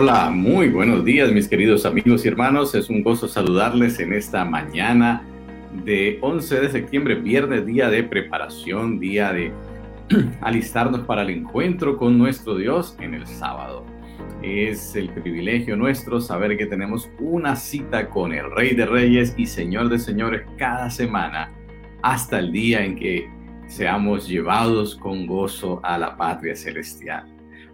Hola, muy buenos días mis queridos amigos y hermanos. Es un gozo saludarles en esta mañana de 11 de septiembre, viernes, día de preparación, día de alistarnos para el encuentro con nuestro Dios en el sábado. Es el privilegio nuestro saber que tenemos una cita con el Rey de Reyes y Señor de Señores cada semana hasta el día en que seamos llevados con gozo a la patria celestial.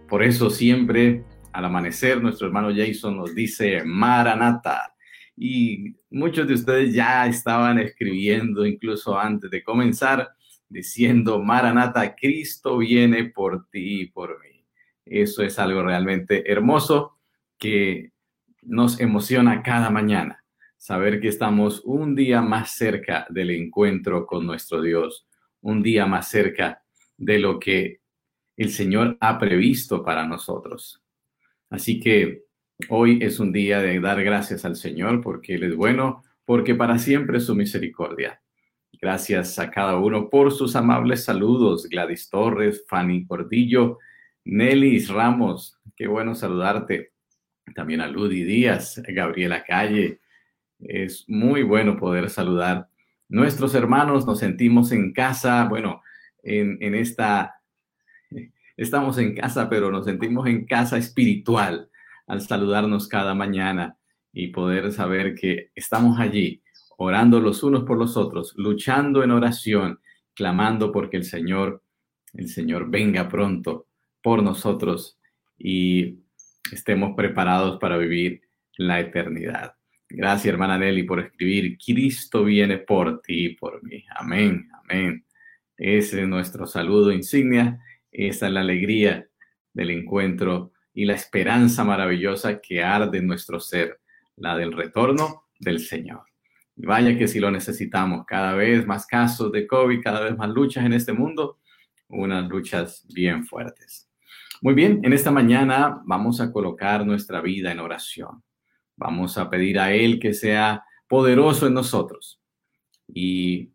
Por eso siempre al amanecer nuestro hermano Jason nos dice Maranata y muchos de ustedes ya estaban escribiendo incluso antes de comenzar diciendo Maranata, Cristo viene por ti y por mí. Eso es algo realmente hermoso que nos emociona cada mañana. Saber que estamos un día más cerca del encuentro con nuestro Dios, un día más cerca de lo que el Señor ha previsto para nosotros. Así que hoy es un día de dar gracias al Señor porque Él es bueno, porque para siempre es su misericordia. Gracias a cada uno por sus amables saludos. Gladys Torres, Fanny Cordillo, Nelis Ramos, qué bueno saludarte. También a Ludi Díaz, Gabriela Calle. Es muy bueno poder saludar. Nuestros hermanos nos sentimos en casa, bueno, en, en esta, estamos en casa, pero nos sentimos en casa espiritual al saludarnos cada mañana y poder saber que estamos allí, orando los unos por los otros, luchando en oración, clamando porque el Señor, el Señor venga pronto por nosotros y estemos preparados para vivir la eternidad. Gracias, hermana Nelly, por escribir, Cristo viene por ti y por mí. Amén, amén. Ese es nuestro saludo insignia, esa es la alegría del encuentro y la esperanza maravillosa que arde en nuestro ser, la del retorno del Señor. vaya que si lo necesitamos, cada vez más casos de COVID, cada vez más luchas en este mundo, unas luchas bien fuertes. Muy bien, en esta mañana vamos a colocar nuestra vida en oración. Vamos a pedir a Él que sea poderoso en nosotros. Y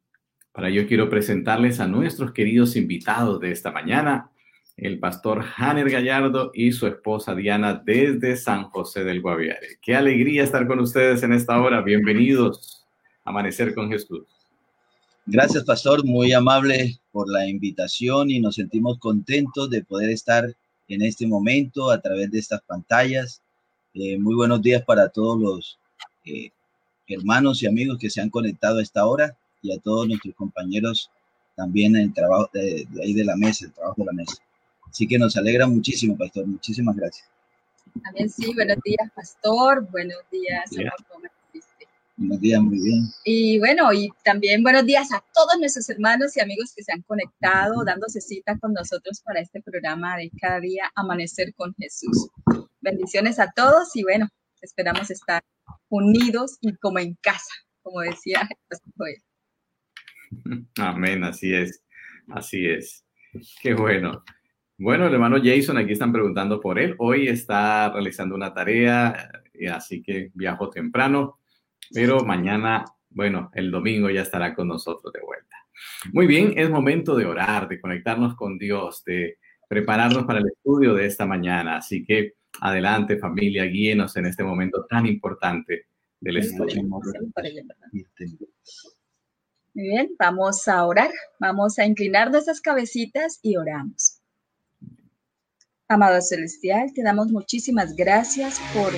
para ello quiero presentarles a nuestros queridos invitados de esta mañana, el pastor Hanner Gallardo y su esposa Diana desde San José del Guaviare. Qué alegría estar con ustedes en esta hora. Bienvenidos a Amanecer con Jesús. Gracias, pastor, muy amable por la invitación y nos sentimos contentos de poder estar en este momento a través de estas pantallas. Eh, muy buenos días para todos los eh, hermanos y amigos que se han conectado a esta hora y a todos nuestros compañeros también en el trabajo de, ahí de la mesa, el trabajo de la mesa. Así que nos alegra muchísimo, pastor. Muchísimas gracias. También sí, buenos días, pastor. Buenos días, Buenos días, muy bien. Y bueno, y también buenos días a todos nuestros hermanos y amigos que se han conectado, dándose cita con nosotros para este programa de cada día Amanecer con Jesús. Bendiciones a todos y bueno, esperamos estar unidos y como en casa, como decía Joel. Amén, así es, así es. Qué bueno. Bueno, el hermano Jason, aquí están preguntando por él. Hoy está realizando una tarea, así que viajó temprano pero mañana, bueno, el domingo ya estará con nosotros de vuelta. Muy bien, es momento de orar, de conectarnos con Dios, de prepararnos para el estudio de esta mañana. Así que adelante familia, guíenos en este momento tan importante del estudio. Muy bien, vamos a orar, vamos a inclinar nuestras cabecitas y oramos. Amado Celestial, te damos muchísimas gracias por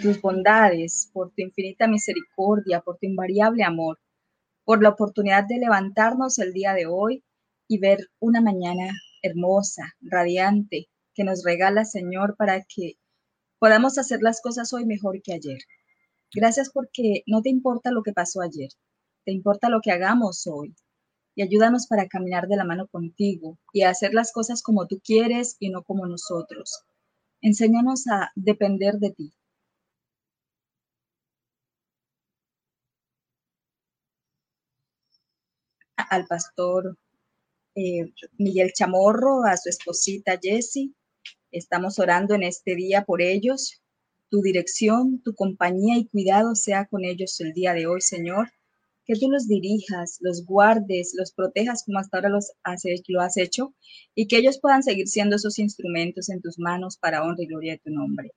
tus bondades, por tu infinita misericordia, por tu invariable amor, por la oportunidad de levantarnos el día de hoy y ver una mañana hermosa, radiante, que nos regala, Señor, para que podamos hacer las cosas hoy mejor que ayer. Gracias porque no te importa lo que pasó ayer, te importa lo que hagamos hoy y ayúdanos para caminar de la mano contigo y a hacer las cosas como tú quieres y no como nosotros. Enséñanos a depender de ti. Al pastor eh, Miguel Chamorro, a su esposita Jessie. Estamos orando en este día por ellos. Tu dirección, tu compañía y cuidado sea con ellos el día de hoy, Señor que tú los dirijas, los guardes, los protejas como hasta ahora los has, lo has hecho y que ellos puedan seguir siendo esos instrumentos en tus manos para honra y gloria de tu nombre.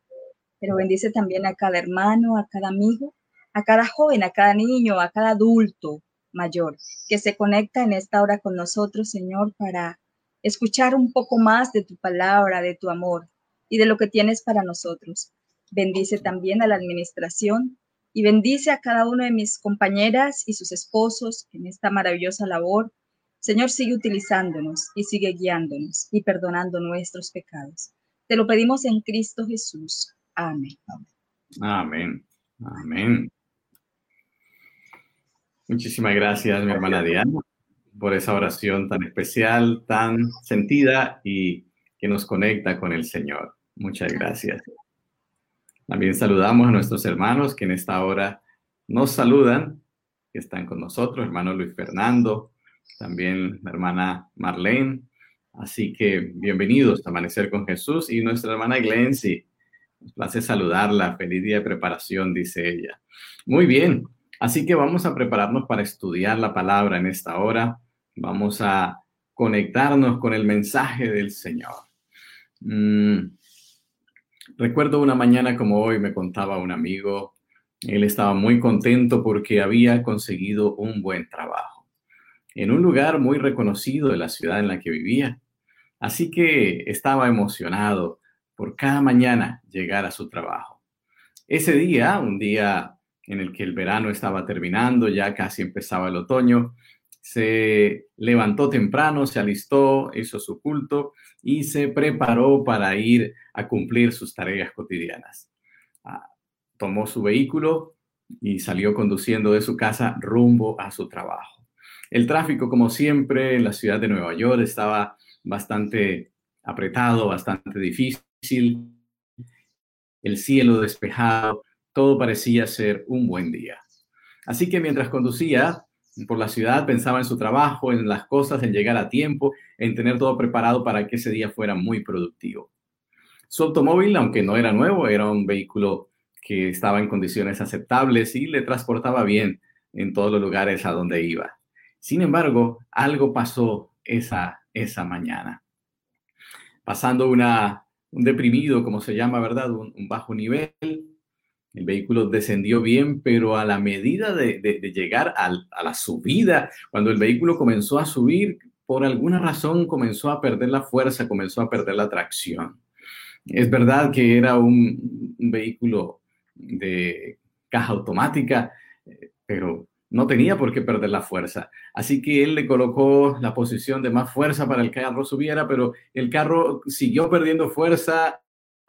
pero bendice también a cada hermano, a cada amigo, a cada joven, a cada niño, a cada adulto mayor que se conecta en esta hora con nosotros, Señor, para escuchar un poco más de tu palabra, de tu amor y de lo que tienes para nosotros. Bendice también a la administración y bendice a cada uno de mis compañeras y sus esposos en esta maravillosa labor. Señor, sigue utilizándonos y sigue guiándonos y perdonando nuestros pecados. Te lo pedimos en Cristo Jesús. Amén. Amén. Amén. Muchísimas gracias, mi hermana Diana, por esa oración tan especial, tan sentida y que nos conecta con el Señor. Muchas gracias. También saludamos a nuestros hermanos que en esta hora nos saludan, que están con nosotros, hermano Luis Fernando, también la hermana Marlene. Así que bienvenidos a Amanecer con Jesús y nuestra hermana Glency. Nos place saludarla. Feliz día de preparación, dice ella. Muy bien, así que vamos a prepararnos para estudiar la palabra en esta hora. Vamos a conectarnos con el mensaje del Señor. Mm, Recuerdo una mañana como hoy me contaba un amigo, él estaba muy contento porque había conseguido un buen trabajo en un lugar muy reconocido de la ciudad en la que vivía. Así que estaba emocionado por cada mañana llegar a su trabajo. Ese día, un día en el que el verano estaba terminando, ya casi empezaba el otoño, se levantó temprano, se alistó, hizo su culto y se preparó para ir a cumplir sus tareas cotidianas. Ah, tomó su vehículo y salió conduciendo de su casa rumbo a su trabajo. El tráfico, como siempre, en la ciudad de Nueva York estaba bastante apretado, bastante difícil. El cielo despejado, todo parecía ser un buen día. Así que mientras conducía, por la ciudad, pensaba en su trabajo, en las cosas, en llegar a tiempo, en tener todo preparado para que ese día fuera muy productivo. Su automóvil, aunque no era nuevo, era un vehículo que estaba en condiciones aceptables y le transportaba bien en todos los lugares a donde iba. Sin embargo, algo pasó esa, esa mañana. Pasando una, un deprimido, como se llama, ¿verdad? un bajo nivel, el vehículo descendió bien, pero a la medida de, llegar a la subida, cuando el vehículo comenzó a subir, por alguna razón comenzó a perder la fuerza, comenzó a perder la tracción. Es verdad que era un, vehículo de caja automática, eh, pero no tenía por qué perder la fuerza. Así que él le colocó la posición de más fuerza para el carro subiera, pero el carro siguió perdiendo fuerza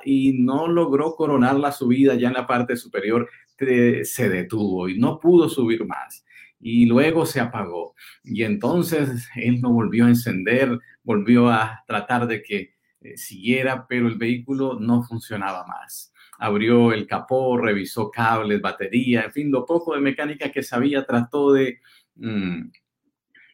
y no logró coronar la subida ya en la parte superior, se detuvo y no pudo subir más. Y luego se apagó. Y entonces él no volvió a encender, volvió a tratar de que eh, siguiera, pero el vehículo no funcionaba más. Abrió el capó, revisó cables, batería, en fin, lo poco de mecánica que sabía, trató de, mm,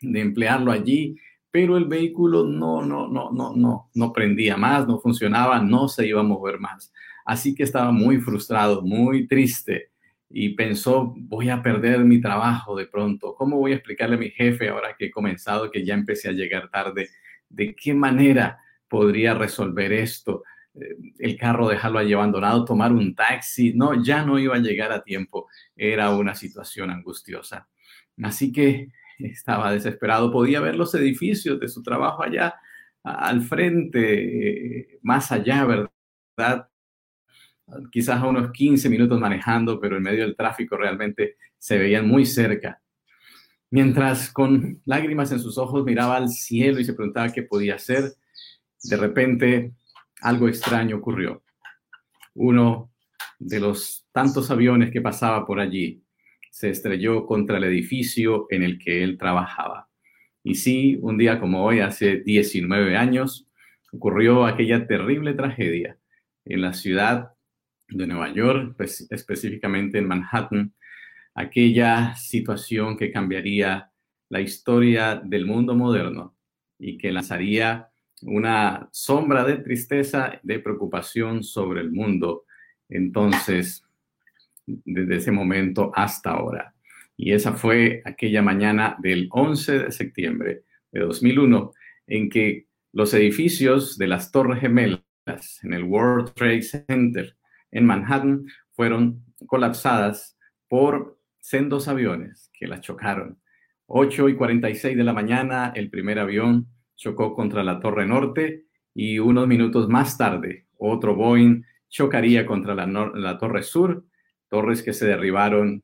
de emplearlo allí pero el vehículo no, no, no, no, no, no prendía más, no funcionaba, no se iba a mover más. Así que estaba muy frustrado, muy triste y pensó, voy a perder mi trabajo de pronto. ¿Cómo voy a explicarle a mi jefe ahora que he comenzado, que ya empecé a llegar tarde? ¿De qué manera podría resolver esto? Eh, el carro dejarlo allí abandonado, tomar un taxi. No, ya no iba a llegar a tiempo. Era una situación angustiosa. Así que estaba desesperado, podía ver los edificios de su trabajo allá al frente, más allá, ¿verdad? Quizás a unos 15 minutos manejando, pero en medio del tráfico realmente se veían muy cerca. Mientras con lágrimas en sus ojos miraba al cielo y se preguntaba qué podía hacer, de repente algo extraño ocurrió. Uno de los tantos aviones que pasaba por allí se estrelló contra el edificio en el que él trabajaba. Y sí, un día como hoy, hace 19 años, ocurrió aquella terrible tragedia en la ciudad de Nueva York, específicamente en Manhattan, aquella situación que cambiaría la historia del mundo moderno y que lanzaría una sombra de tristeza, de preocupación sobre el mundo. Entonces, desde ese momento hasta ahora. Y esa fue aquella mañana del 11 de septiembre de 2001 en que los edificios de las Torres Gemelas en el World Trade Center en Manhattan fueron colapsadas por sendos aviones que las chocaron. 8 y 46 de la mañana, el primer avión chocó contra la Torre Norte y unos minutos más tarde, otro Boeing chocaría contra la, la Torre Sur, torres que se derribaron,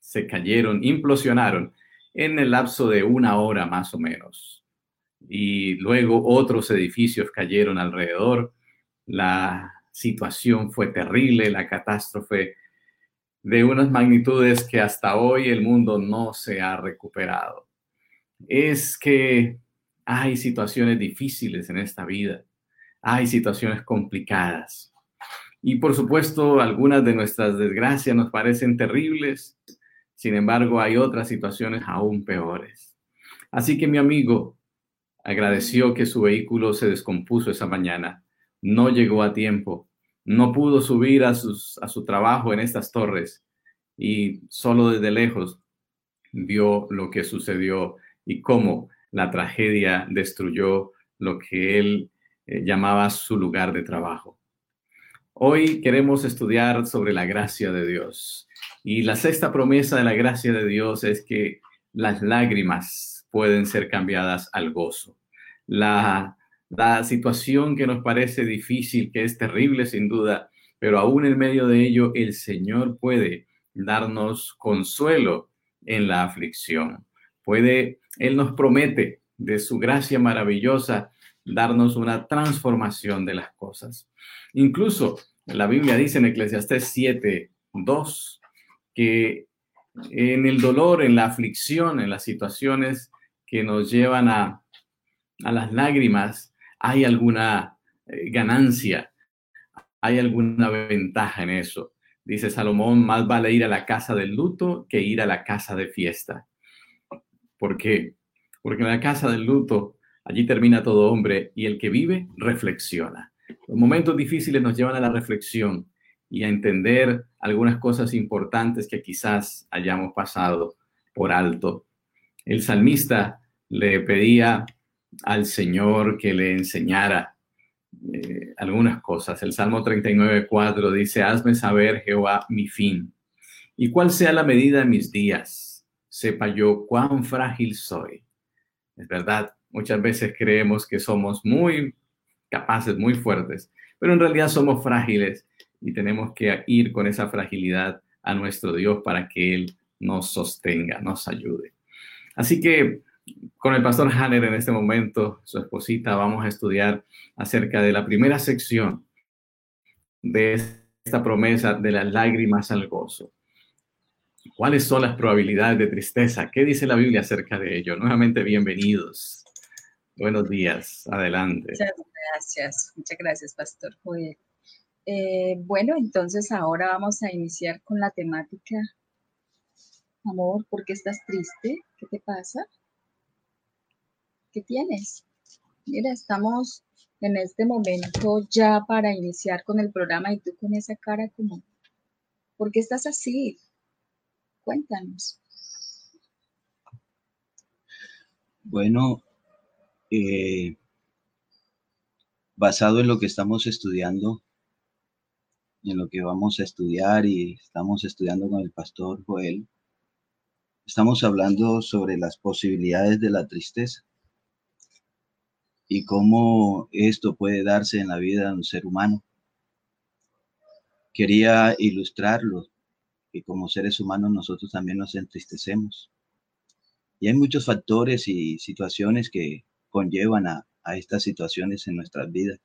se cayeron, implosionaron en el lapso de una hora más o menos. Y luego otros edificios cayeron alrededor. La situación fue terrible, la catástrofe de unas magnitudes que hasta hoy el mundo no se ha recuperado. Es que hay situaciones difíciles en esta vida, hay situaciones complicadas. Y por supuesto, algunas de nuestras desgracias nos parecen terribles, sin embargo, hay otras situaciones aún peores. Así que mi amigo agradeció que su vehículo se descompuso esa mañana, no llegó a tiempo no pudo subir a, a su trabajo en estas torres y solo desde lejos vio lo que sucedió y cómo la tragedia destruyó lo que él eh, llamaba su lugar de trabajo. Hoy queremos estudiar sobre la gracia de Dios y la sexta promesa de la gracia de Dios es que las lágrimas pueden ser cambiadas al gozo. La situación que nos parece difícil, que es terrible sin duda, pero aún en medio de ello el Señor puede darnos consuelo en la aflicción. Puede, Él nos promete de su gracia maravillosa darnos una transformación de las cosas. Incluso la Biblia dice en Eclesiastés 7, 2, que en el dolor, en la aflicción, en las situaciones que nos llevan a, a las lágrimas, hay alguna eh, ganancia, hay alguna ventaja en eso. Dice Salomón, más vale ir a la casa del luto que ir a la casa de fiesta. ¿Por qué? Porque en la casa del luto, allí termina todo hombre y el que vive reflexiona. Los momentos difíciles nos llevan a la reflexión y a entender algunas cosas importantes que quizás hayamos pasado por alto. El salmista le pedía al Señor que le enseñara eh, algunas cosas. El Salmo 39, 4 dice, hazme saber, Jehová, mi fin, y cuál sea la medida de mis días, sepa yo cuán frágil soy. Es verdad, muchas veces creemos que somos muy capaces, muy fuertes, pero en realidad somos frágiles y tenemos que ir con esa fragilidad a nuestro Dios para que Él nos sostenga, nos ayude. Así que con el pastor Hanner en este momento, su esposita, vamos a estudiar acerca de la primera sección de esta promesa de las lágrimas al gozo. ¿Cuáles son las probabilidades de tristeza? ¿Qué dice la Biblia acerca de ello? Nuevamente, bienvenidos. Buenos días. Adelante. Muchas gracias. Muchas gracias, Pastor Joel. Eh, bueno, entonces ahora vamos a iniciar con la temática. Amor, ¿por qué estás triste? ¿Qué te pasa? ¿Qué tienes? Mira, estamos en este momento ya para iniciar con el programa y tú con esa cara como, ¿por qué estás así? Cuéntanos. Bueno, eh, basado en lo que estamos estudiando, en lo que vamos a estudiar y estamos estudiando con el pastor Joel, estamos hablando sobre las posibilidades de la tristeza y cómo esto puede darse en la vida de un ser humano. Quería ilustrarlo, que como seres humanos nosotros también nos entristecemos. Y hay muchos factores y situaciones que conllevan a, a estas situaciones en nuestras vidas.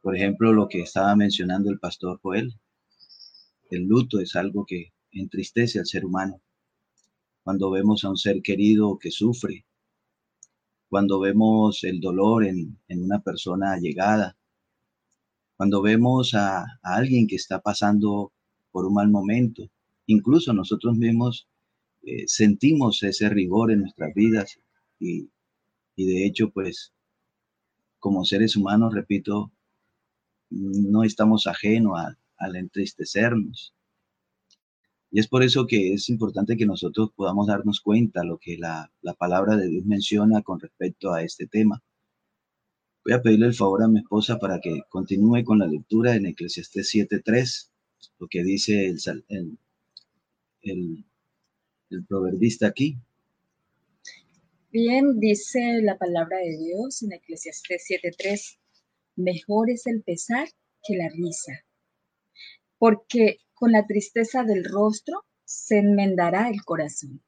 Por ejemplo, lo que estaba mencionando el pastor Joel, el luto es algo que entristece al ser humano. Cuando vemos a un ser querido que sufre, cuando vemos el dolor en, una persona llegada, cuando vemos a, alguien que está pasando por un mal momento, incluso nosotros mismos eh, sentimos ese rigor en nuestras vidas y, de hecho, pues, como seres humanos, repito, no estamos ajenos al entristecernos. Y es por eso que es importante que nosotros podamos darnos cuenta lo que la, palabra de Dios menciona con respecto a este tema. Voy a pedirle el favor a mi esposa para que continúe con la lectura en Eclesiastés 7.3, lo que dice el, el, el, el proverbista aquí. Bien, dice la palabra de Dios en Eclesiastés 7.3, mejor es el pesar que la risa, porque con la tristeza del rostro se enmendará el corazón.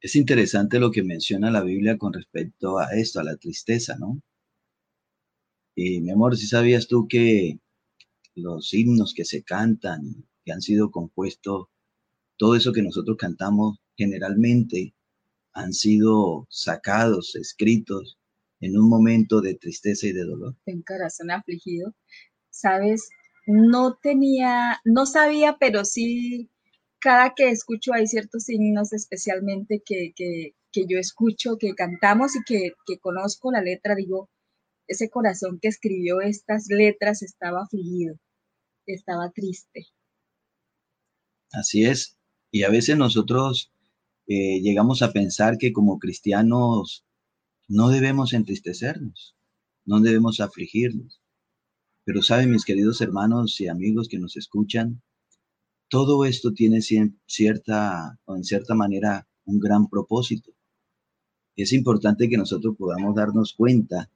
Es interesante lo que menciona la Biblia con respecto a esto, a la tristeza, ¿no? Y mi amor, si sabías tú que los himnos que se cantan, que han sido compuestos, todo eso que nosotros cantamos generalmente han sido sacados, escritos en un momento de tristeza y de dolor. En corazón afligido, sabes, no tenía, no sabía, pero sí cada que escucho hay ciertos signos especialmente que, yo escucho, que cantamos y que, que, conozco la letra, digo, ese corazón que escribió estas letras estaba afligido, estaba triste. Así es. Y a veces nosotros eh, llegamos a pensar que como cristianos no debemos entristecernos, no debemos afligirnos. Pero saben mis queridos hermanos y amigos que nos escuchan, todo esto tiene cierta, o en cierta manera, un gran propósito. Es importante que nosotros podamos darnos cuenta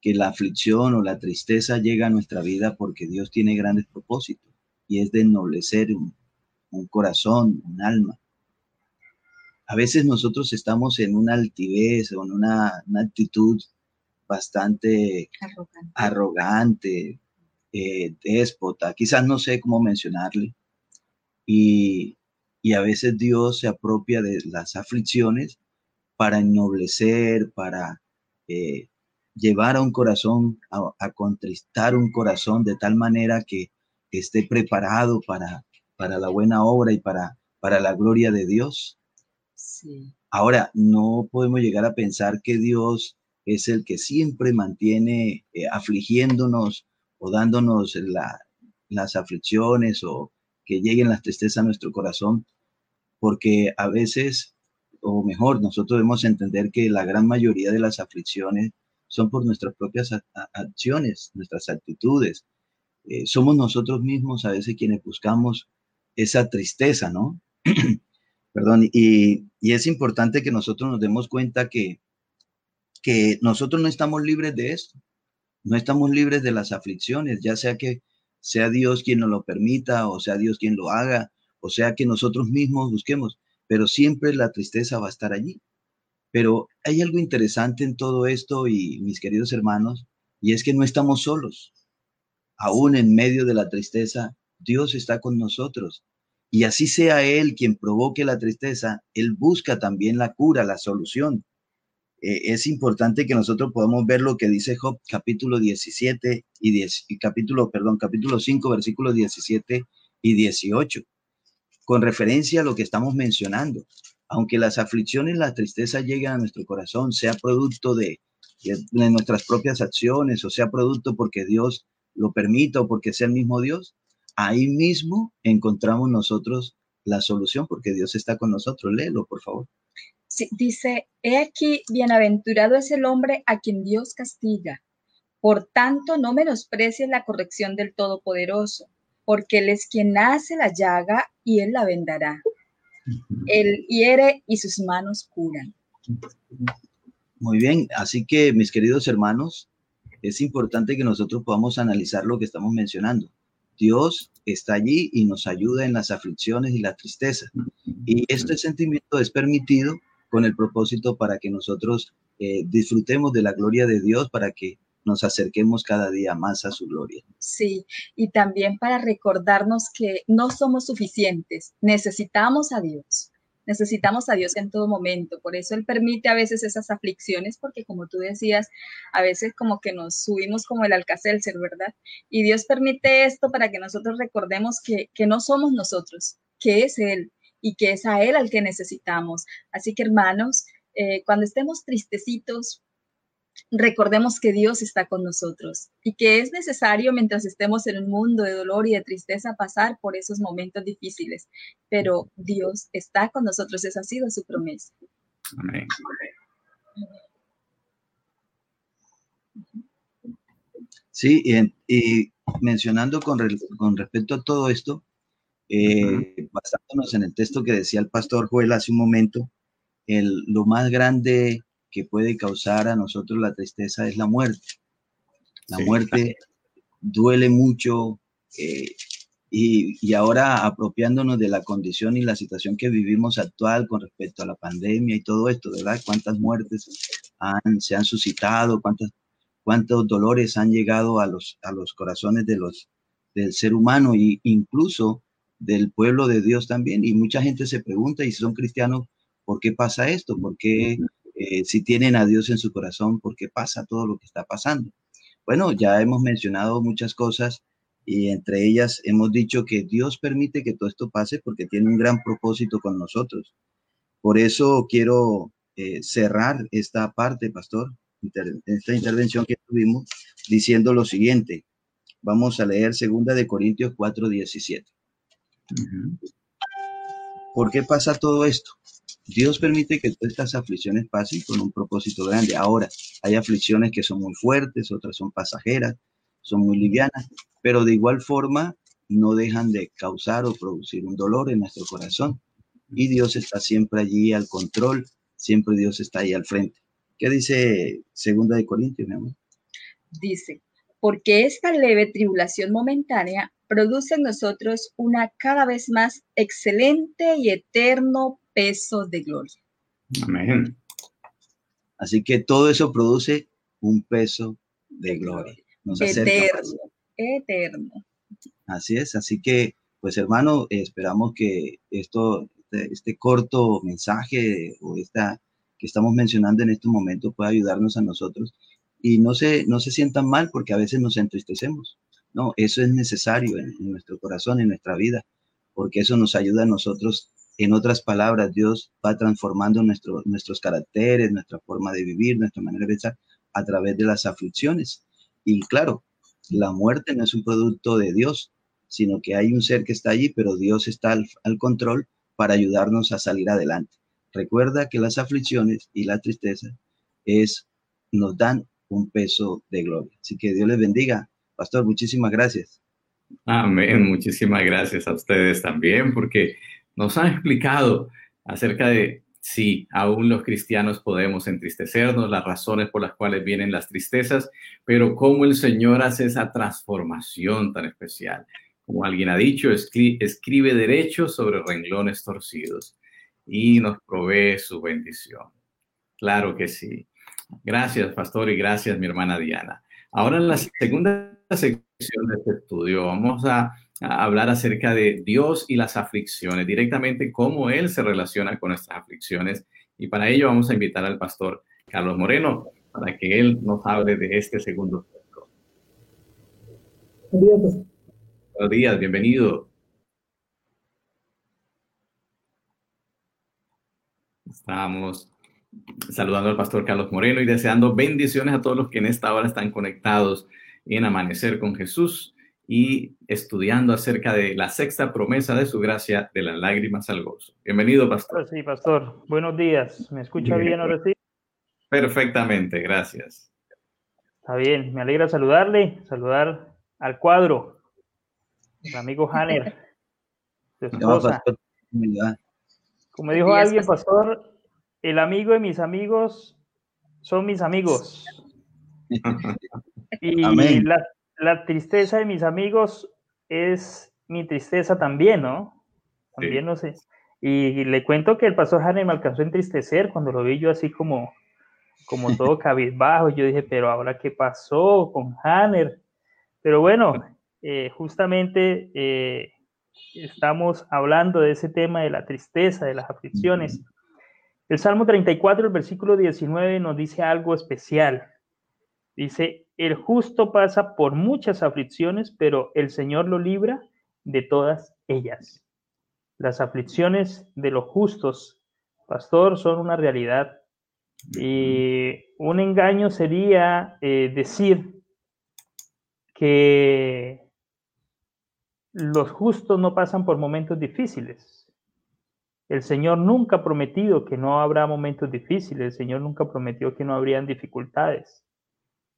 que la aflicción o la tristeza llega a nuestra vida porque Dios tiene grandes propósitos y es de ennoblecer un, corazón, un alma. A veces nosotros estamos en una altivez o en una, actitud bastante arrogante, eh, déspota, quizás no sé cómo mencionarle, y, a veces Dios se apropia de las aflicciones para ennoblecer, para eh, llevar a un corazón, a, contristar un corazón de tal manera que esté preparado para, para la buena obra y para, para la gloria de Dios. Ahora, no podemos llegar a pensar que Dios es el que siempre mantiene eh, afligiéndonos o dándonos las aflicciones o, que lleguen las tristezas a nuestro corazón, porque a veces, o mejor, nosotros debemos entender que la gran mayoría de las aflicciones son por nuestras propias acciones, nuestras actitudes. Eh, somos nosotros mismos a veces quienes buscamos esa tristeza, ¿no? Perdón, y, y, es importante que nosotros nos demos cuenta que, que nosotros no estamos libres de esto, no estamos libres de las aflicciones, ya sea que sea Dios quien nos lo permita, o sea Dios quien lo haga, o sea que nosotros mismos busquemos, pero siempre la tristeza va a estar allí. Pero hay algo interesante en todo esto y mis queridos hermanos, y es que no estamos solos. Aún en medio de la tristeza, Dios está con nosotros. Y así sea Él quien provoque la tristeza, Él busca también la cura, la solución. Eh, es importante que nosotros podamos ver lo que dice Job capítulo 17 y, 10, y capítulo, perdón, capítulo 5, versículos 17 y 18, con referencia a lo que estamos mencionando. Aunque las aflicciones, la tristeza lleguen a nuestro corazón, sea producto de, de nuestras propias acciones o sea producto porque Dios lo permita o porque sea el mismo Dios, ahí mismo encontramos nosotros la solución porque Dios está con nosotros. Léelo, por favor dice, he aquí, bienaventurado es el hombre a quien Dios castiga. Por tanto, no menosprecies la corrección del Todopoderoso, porque Él es quien hace la llaga y Él la vendará. Él hiere y sus manos curan. Muy bien, así que mis queridos hermanos, es importante que nosotros podamos analizar lo que estamos mencionando. Dios está allí y nos ayuda en las aflicciones y la tristeza. Y este sentimiento es permitido con el propósito para que nosotros eh, disfrutemos de la gloria de Dios, para que nos acerquemos cada día más a su gloria. Sí, y también para recordarnos que no somos suficientes, necesitamos a Dios. Necesitamos a Dios en todo momento, por eso Él permite a veces esas aflicciones, porque como tú decías, a veces como que nos subimos como el alcacelser, ¿verdad? Y Dios permite esto para que nosotros recordemos que, que no somos nosotros, que es Él, y que es a Él al que necesitamos. Así que hermanos, eh, cuando estemos tristecitos, recordemos que Dios está con nosotros y que es necesario mientras estemos en un mundo de dolor y de tristeza pasar por esos momentos difíciles, pero Dios está con nosotros, esa ha sido su promesa. Amén. Sí, y, mencionando con, con, respecto a todo esto, eh, basándonos en el texto que decía el pastor Joel hace un momento, el, lo más grande que puede causar a nosotros la tristeza es la muerte. La muerte duele mucho eh, y, y, ahora apropiándonos de la condición y la situación que vivimos actual con respecto a la pandemia y todo esto, ¿verdad? ¿Cuántas muertes han, se han suscitado? ¿Cuántas, ¿Cuántos dolores han llegado a los, a los corazones de los, del ser humano e incluso del pueblo de Dios también? Y mucha gente se pregunta, y si son cristianos, ¿por qué pasa esto? ¿Por qué eh, si tienen a Dios en su corazón, por qué pasa todo lo que está pasando? Bueno, ya hemos mencionado muchas cosas y entre ellas hemos dicho que Dios permite que todo esto pase porque tiene un gran propósito con nosotros. Por eso quiero eh, cerrar esta parte, pastor, esta intervención que tuvimos, diciendo lo siguiente. Vamos a leer segunda de Corintios 4, 17. ¿Por qué pasa todo esto? Dios permite que todas estas aflicciones pasen con un propósito grande. Ahora, hay aflicciones que son muy fuertes, otras son pasajeras, son muy livianas, pero de igual forma no dejan de causar o producir un dolor en nuestro corazón. Y Dios está siempre allí al control, siempre Dios está ahí al frente. ¿Qué dice Segunda de Corintios, mi amor? Dice, porque esta leve tribulación momentánea produce en nosotros una cada vez más excelente y eterno peso de gloria. Amén. Así que todo eso produce un peso de gloria. eterno, eterno. Así es, así que, pues hermano, esperamos que esto, este, este, corto mensaje o esta que estamos mencionando en este momento pueda ayudarnos a nosotros y no se, no se sientan mal porque a veces nos entristecemos. No, eso es necesario en, en nuestro corazón, en nuestra vida, porque eso nos ayuda a nosotros en otras palabras, Dios va transformando nuestro, nuestros caracteres, nuestra forma de vivir, nuestra manera de pensar a través de las aflicciones. Y claro, la muerte no es un producto de Dios, sino que hay un ser que está allí, pero Dios está al, control para ayudarnos a salir adelante. Recuerda que las aflicciones y la tristeza es, nos dan un peso de gloria. Así que Dios les bendiga. Pastor, muchísimas gracias. Amén. Muchísimas gracias a ustedes también, porque nos han explicado acerca de si aún los cristianos podemos entristecernos, las razones por las cuales vienen las tristezas, pero cómo el Señor hace esa transformación tan especial. Como alguien ha dicho, escribe derechos sobre renglones torcidos y nos provee su bendición. Claro que sí. Gracias, pastor, y gracias, mi hermana Diana. Ahora en la segunda sección de este estudio vamos a hablar acerca de Dios y las aflicciones, directamente cómo Él se relaciona con nuestras aflicciones. Y para ello vamos a invitar al pastor Carlos Moreno para que Él nos hable de este segundo punto. Buenos días, bienvenido. Estamos saludando al pastor Carlos Moreno y deseando bendiciones a todos los que en esta hora están conectados en Amanecer con Jesús y estudiando acerca de la sexta promesa de su gracia, de las lágrimas al gozo. Bienvenido, pastor. Sí, pastor. Buenos días. ¿Me escucha bien, ahora sí? Perfectamente, gracias. Está bien, me alegra saludarle, saludar al cuadro, el amigo Hanner, Como dijo alguien, pastor, el amigo de mis amigos son mis amigos. y la, la tristeza de mis amigos es mi tristeza también, ¿no? También no sé. Y, le cuento que el pastor Hanner me alcanzó a entristecer cuando lo vi yo así como, como todo cabizbajo. Yo dije, pero ahora qué pasó con Hanner. Pero bueno, eh, justamente eh, estamos hablando de ese tema de la tristeza, de las aflicciones. El Salmo 34, el versículo 19 nos dice algo especial. Dice, el justo pasa por muchas aflicciones, pero el Señor lo libra de todas ellas. Las aflicciones de los justos, pastor, son una realidad. Y un engaño sería eh, decir que los justos no pasan por momentos difíciles. El Señor nunca ha prometido que no habrá momentos difíciles, el Señor nunca prometió que no habrían dificultades.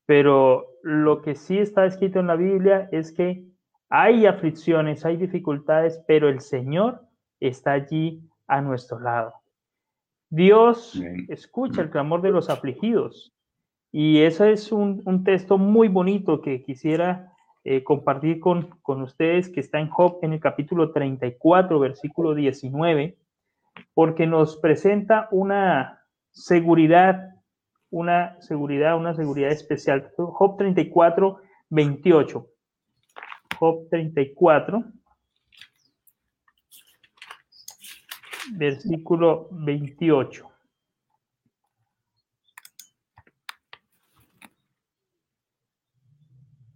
Pero lo que sí está escrito en la Biblia es que hay aflicciones, hay dificultades, pero el Señor está allí a nuestro lado. Dios escucha el clamor de los afligidos. Y ese es un, texto muy bonito que quisiera eh, compartir con, con ustedes, que está en Job en el capítulo 34, versículo 19, porque nos presenta una seguridad, una seguridad, una seguridad especial. Job 34, 28. Job 34, versículo 28.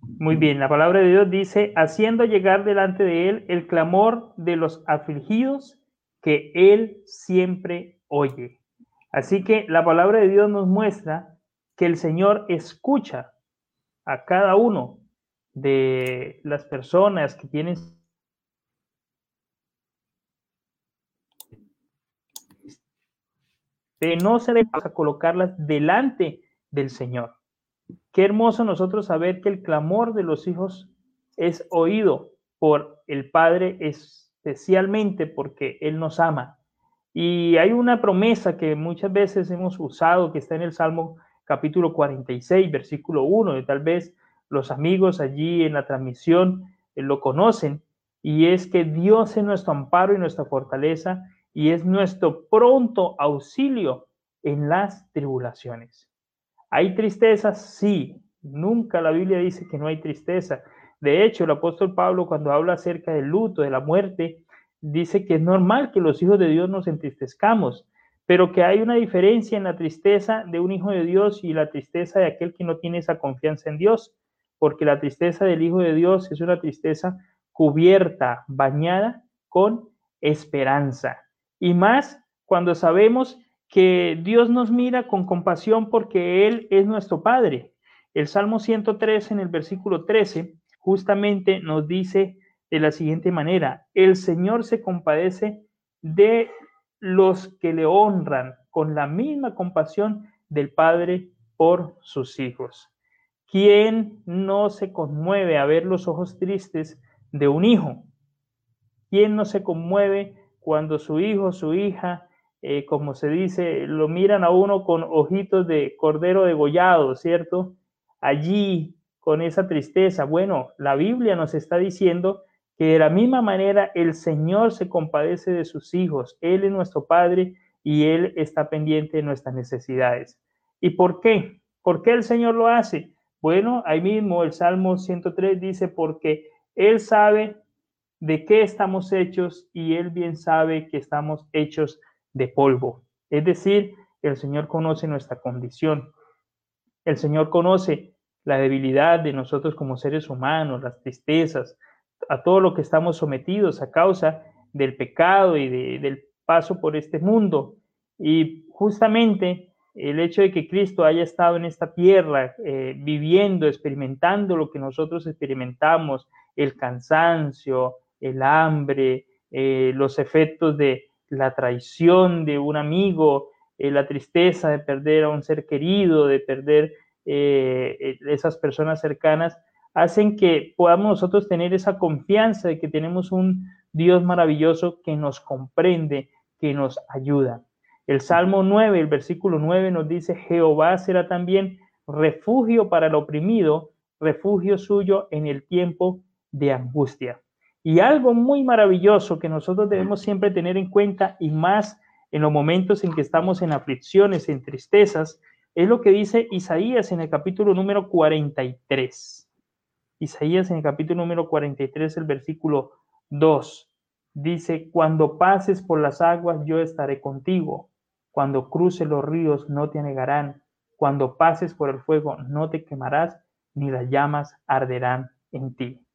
Muy bien, la palabra de Dios dice, haciendo llegar delante de él el clamor de los afligidos que él siempre oye. Así que la palabra de Dios nos muestra que el Señor escucha a cada uno de las personas que tienen de no se le a colocarlas delante del Señor. Qué hermoso nosotros saber que el clamor de los hijos es oído por el Padre especialmente porque Él nos ama. Y hay una promesa que muchas veces hemos usado que está en el Salmo capítulo 46, versículo 1, de tal vez los amigos allí en la transmisión eh, lo conocen, y es que Dios es nuestro amparo y nuestra fortaleza y es nuestro pronto auxilio en las tribulaciones. ¿Hay tristeza? Sí. Nunca la Biblia dice que no hay tristeza. De hecho, el apóstol Pablo cuando habla acerca del luto, de la muerte, dice que es normal que los hijos de Dios nos entristezcamos, pero que hay una diferencia en la tristeza de un hijo de Dios y la tristeza de aquel que no tiene esa confianza en Dios porque la tristeza del Hijo de Dios es una tristeza cubierta, bañada con esperanza. Y más cuando sabemos que Dios nos mira con compasión porque Él es nuestro Padre. El Salmo 103 en el versículo 13 justamente nos dice de la siguiente manera, el Señor se compadece de los que le honran con la misma compasión del Padre por sus hijos. ¿Quién no se conmueve a ver los ojos tristes de un hijo? ¿Quién no se conmueve cuando su hijo, su hija, eh, como se dice, lo miran a uno con ojitos de cordero degollado, ¿cierto? Allí, con esa tristeza. Bueno, la Biblia nos está diciendo que de la misma manera el Señor se compadece de sus hijos. Él es nuestro Padre y Él está pendiente de nuestras necesidades. ¿Y por qué? ¿Por qué el Señor lo hace? Bueno, ahí mismo el Salmo 103 dice, porque Él sabe de qué estamos hechos y Él bien sabe que estamos hechos de polvo. Es decir, el Señor conoce nuestra condición. El Señor conoce la debilidad de nosotros como seres humanos, las tristezas, a todo lo que estamos sometidos a causa del pecado y del paso por este mundo. Y justamente el hecho de que Cristo haya estado en esta tierra eh, viviendo, experimentando lo que nosotros experimentamos, el cansancio, el hambre, eh, los efectos de la traición de un amigo, eh, la tristeza de perder a un ser querido, de perder esas personas cercanas, hacen que podamos nosotros tener esa confianza de que tenemos un Dios maravilloso que nos comprende, que nos ayuda. El Salmo 9, el versículo 9 nos dice, Jehová será también refugio para el oprimido, refugio suyo en el tiempo de angustia. Y algo muy maravilloso que nosotros debemos siempre tener en cuenta y más en los momentos en que estamos en aflicciones, en tristezas, es lo que dice Isaías en el capítulo número 43. Isaías en el capítulo número 43, el versículo 2, dice, cuando pases por las aguas, yo estaré contigo cuando cruces los ríos no te anegarán, cuando pases por el fuego no te quemarás, ni las llamas arderán en ti.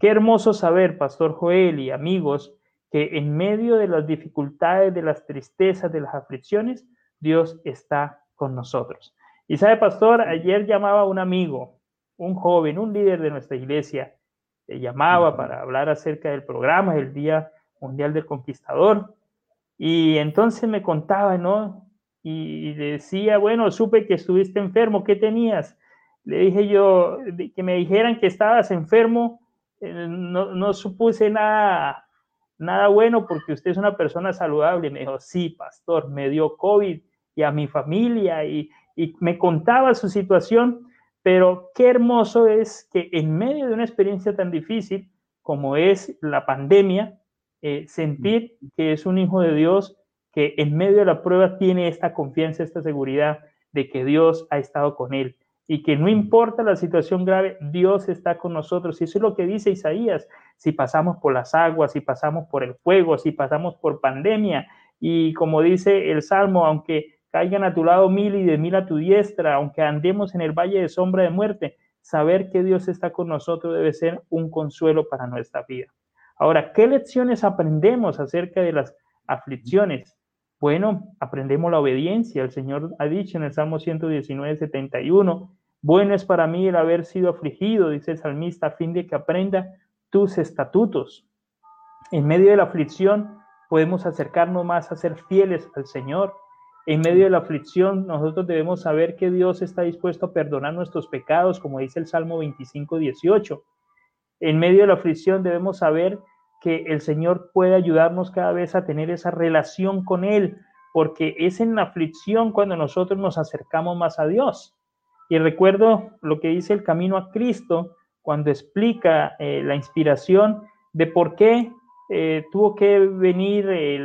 Qué hermoso saber, Pastor Joel y amigos, que en medio de las dificultades, de las tristezas, de las aflicciones, Dios está con nosotros. Y sabe, Pastor, ayer llamaba a un amigo, un joven, un líder de nuestra iglesia, le llamaba para hablar acerca del programa del Día Mundial del Conquistador. Y entonces me contaba, ¿no? Y decía, bueno, supe que estuviste enfermo, ¿qué tenías? le dije yo que me dijeran que estabas enfermo, eh, no, no, supuse nada, nada bueno porque usted es una persona saludable. Me dijo, sí, pastor, me dio COVID y a mi familia y, y me contaba su situación, pero qué hermoso es que en medio de una experiencia tan difícil como es la pandemia, eh, sentir que es un hijo de Dios que en medio de la prueba tiene esta confianza, esta seguridad de que Dios ha estado con él y que no importa la situación grave, Dios está con nosotros. Y eso es lo que dice Isaías. Si pasamos por las aguas, si pasamos por el fuego, si pasamos por pandemia, y como dice el Salmo, aunque caigan a tu lado mil y de mil a tu diestra, aunque andemos en el valle de sombra de muerte, saber que Dios está con nosotros debe ser un consuelo para nuestra vida. Ahora, ¿qué lecciones aprendemos acerca de las aflicciones? Bueno, aprendemos la obediencia. El Señor ha dicho en el Salmo 119, 71, bueno es para mí el haber sido afligido, dice el salmista, a fin de que aprenda tus estatutos. En medio de la aflicción podemos acercarnos más a ser fieles al Señor. En medio de la aflicción nosotros debemos saber que Dios está dispuesto a perdonar nuestros pecados, como dice el Salmo 25, 18. En medio de la aflicción debemos saber que el Señor puede ayudarnos cada vez a tener esa relación con Él, porque es en la aflicción cuando nosotros nos acercamos más a Dios. Y recuerdo lo que dice el camino a Cristo cuando explica eh, la inspiración de por qué eh, tuvo que venir eh,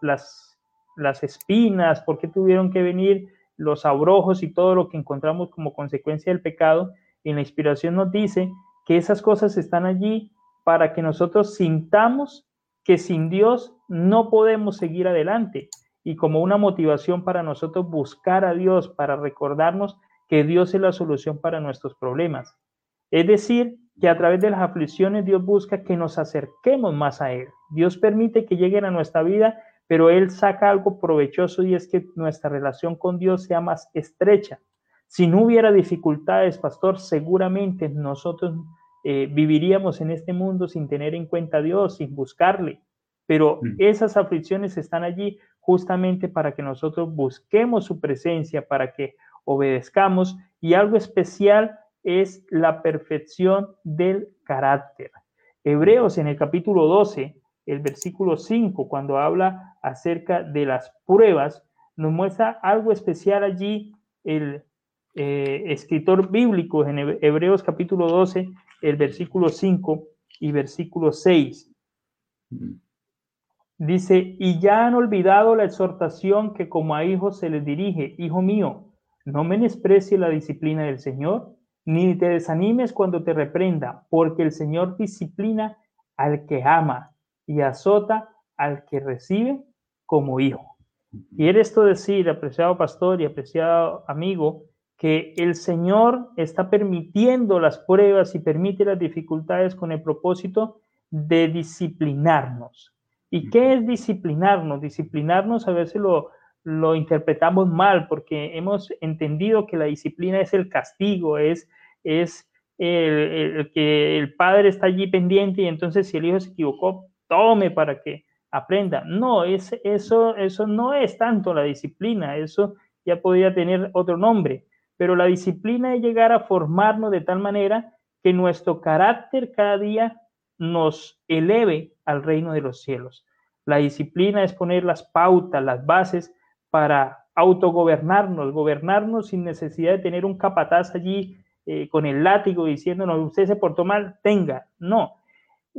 las, las espinas, por qué tuvieron que venir los abrojos y todo lo que encontramos como consecuencia del pecado. Y la inspiración nos dice que esas cosas están allí para que nosotros sintamos que sin Dios no podemos seguir adelante y como una motivación para nosotros buscar a Dios, para recordarnos que Dios es la solución para nuestros problemas. Es decir, que a través de las aflicciones Dios busca que nos acerquemos más a Él. Dios permite que lleguen a nuestra vida, pero Él saca algo provechoso y es que nuestra relación con Dios sea más estrecha. Si no hubiera dificultades, pastor, seguramente nosotros eh, viviríamos en este mundo sin tener en cuenta a Dios, sin buscarle. Pero mm. esas aflicciones están allí justamente para que nosotros busquemos su presencia, para que obedezcamos. Y algo especial es la perfección del carácter. Hebreos en el capítulo 12, el versículo 5, cuando habla acerca de las pruebas, nos muestra algo especial allí el eh, escritor bíblico en Hebreos capítulo 12, el versículo 5 y versículo 6. Dice, y ya han olvidado la exhortación que como a hijos se les dirige, hijo mío, no menosprecie la disciplina del Señor, ni te desanimes cuando te reprenda, porque el Señor disciplina al que ama y azota al que recibe como hijo. Quiere esto decir, apreciado pastor y apreciado amigo, que el Señor está permitiendo las pruebas y permite las dificultades con el propósito de disciplinarnos. ¿Y qué es disciplinarnos? Disciplinarnos a veces lo, lo interpretamos mal porque hemos entendido que la disciplina es el castigo, es, es el, que el padre está allí pendiente y entonces si el hijo se equivocó, tome para que aprenda. No, es, eso, eso no es tanto la disciplina, eso ya podría tener otro nombre pero la disciplina es llegar a formarnos de tal manera que nuestro carácter cada día nos eleve al reino de los cielos. La disciplina es poner las pautas, las bases para autogobernarnos, gobernarnos sin necesidad de tener un capataz allí eh, con el látigo diciéndonos, usted se portó mal, tenga. No,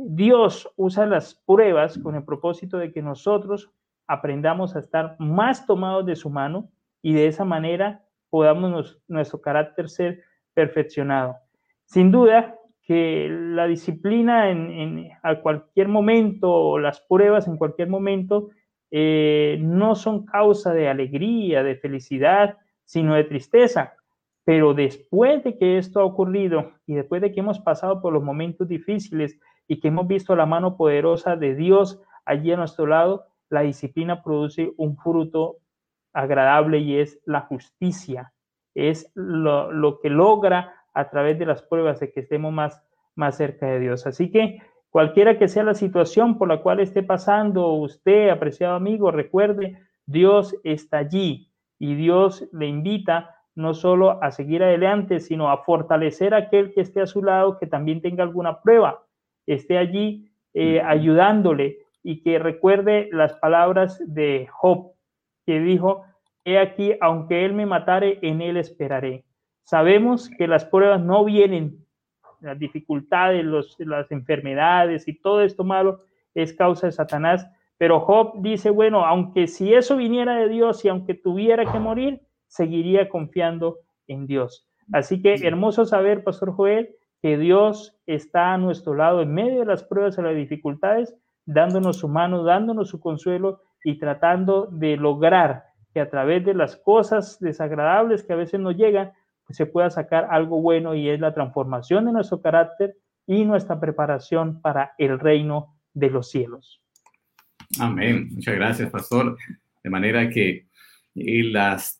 Dios usa las pruebas con el propósito de que nosotros aprendamos a estar más tomados de su mano y de esa manera podamos nuestro carácter ser perfeccionado. Sin duda que la disciplina en, a cualquier momento o las pruebas en cualquier momento eh, no son causa de alegría, de felicidad, sino de tristeza. Pero después de que esto ha ocurrido y después de que hemos pasado por los momentos difíciles y que hemos visto la mano poderosa de Dios allí a nuestro lado, la disciplina produce un fruto agradable y es la justicia. Es lo, que logra a través de las pruebas de que estemos más, más cerca de Dios. Así que cualquiera que sea la situación por la cual esté pasando usted, apreciado amigo, recuerde, Dios está allí y Dios le invita no solo a seguir adelante, sino a fortalecer a aquel que esté a su lado, que también tenga alguna prueba, esté allí eh, ayudándole y que recuerde las palabras de Job, que dijo, he aquí, aunque él me matare, en él esperaré. Sabemos que las pruebas no vienen, las dificultades, las enfermedades y todo esto malo es causa de Satanás, pero Job dice, bueno, aunque si eso viniera de Dios y aunque tuviera que morir, seguiría confiando en Dios. Así que hermoso saber, Pastor Joel, que Dios está a nuestro lado en medio de las pruebas y las dificultades, dándonos su mano, dándonos su consuelo y tratando de lograr que a través de las cosas desagradables que a veces nos llegan, pues se pueda sacar algo bueno y es la transformación de nuestro carácter y nuestra preparación para el reino de los cielos. Amén. Muchas gracias, pastor. De manera que las